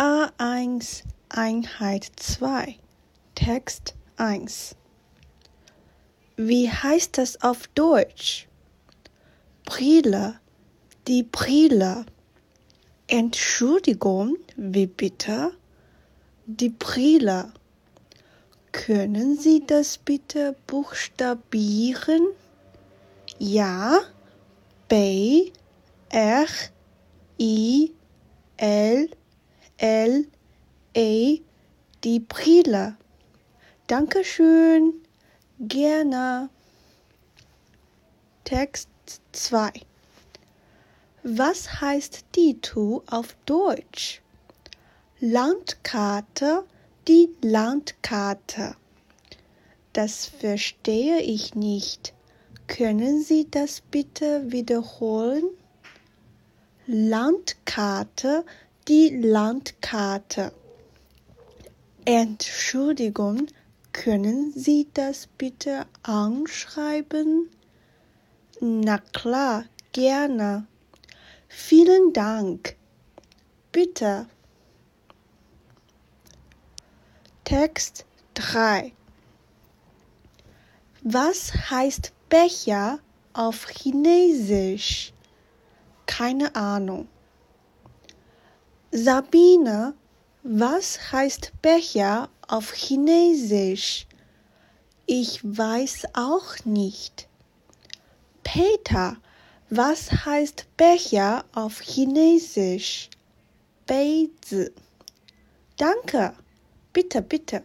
A1 Einheit 2 Text 1 Wie heißt das auf Deutsch? Brille, die Brille. Entschuldigung, wie bitte? Die Brille. Können Sie das bitte buchstabieren? Ja, B, R, I, L, L, E, die Brille. Dankeschön. Gerne. Text 2. Was heißt Ditu auf Deutsch? Landkarte, die Landkarte. Das verstehe ich nicht. Können Sie das bitte wiederholen? Landkarte, die Landkarte. Entschuldigung, können Sie das bitte anschreiben? Na klar, gerne. Vielen Dank. Bitte. Text 3 Was heißt Becher auf Chinesisch? Keine Ahnung. Sabine, was heißt Becher auf Chinesisch? Ich weiß auch nicht. Peter, was heißt Becher auf Chinesisch? 杯子. Danke. Bitte, bitte.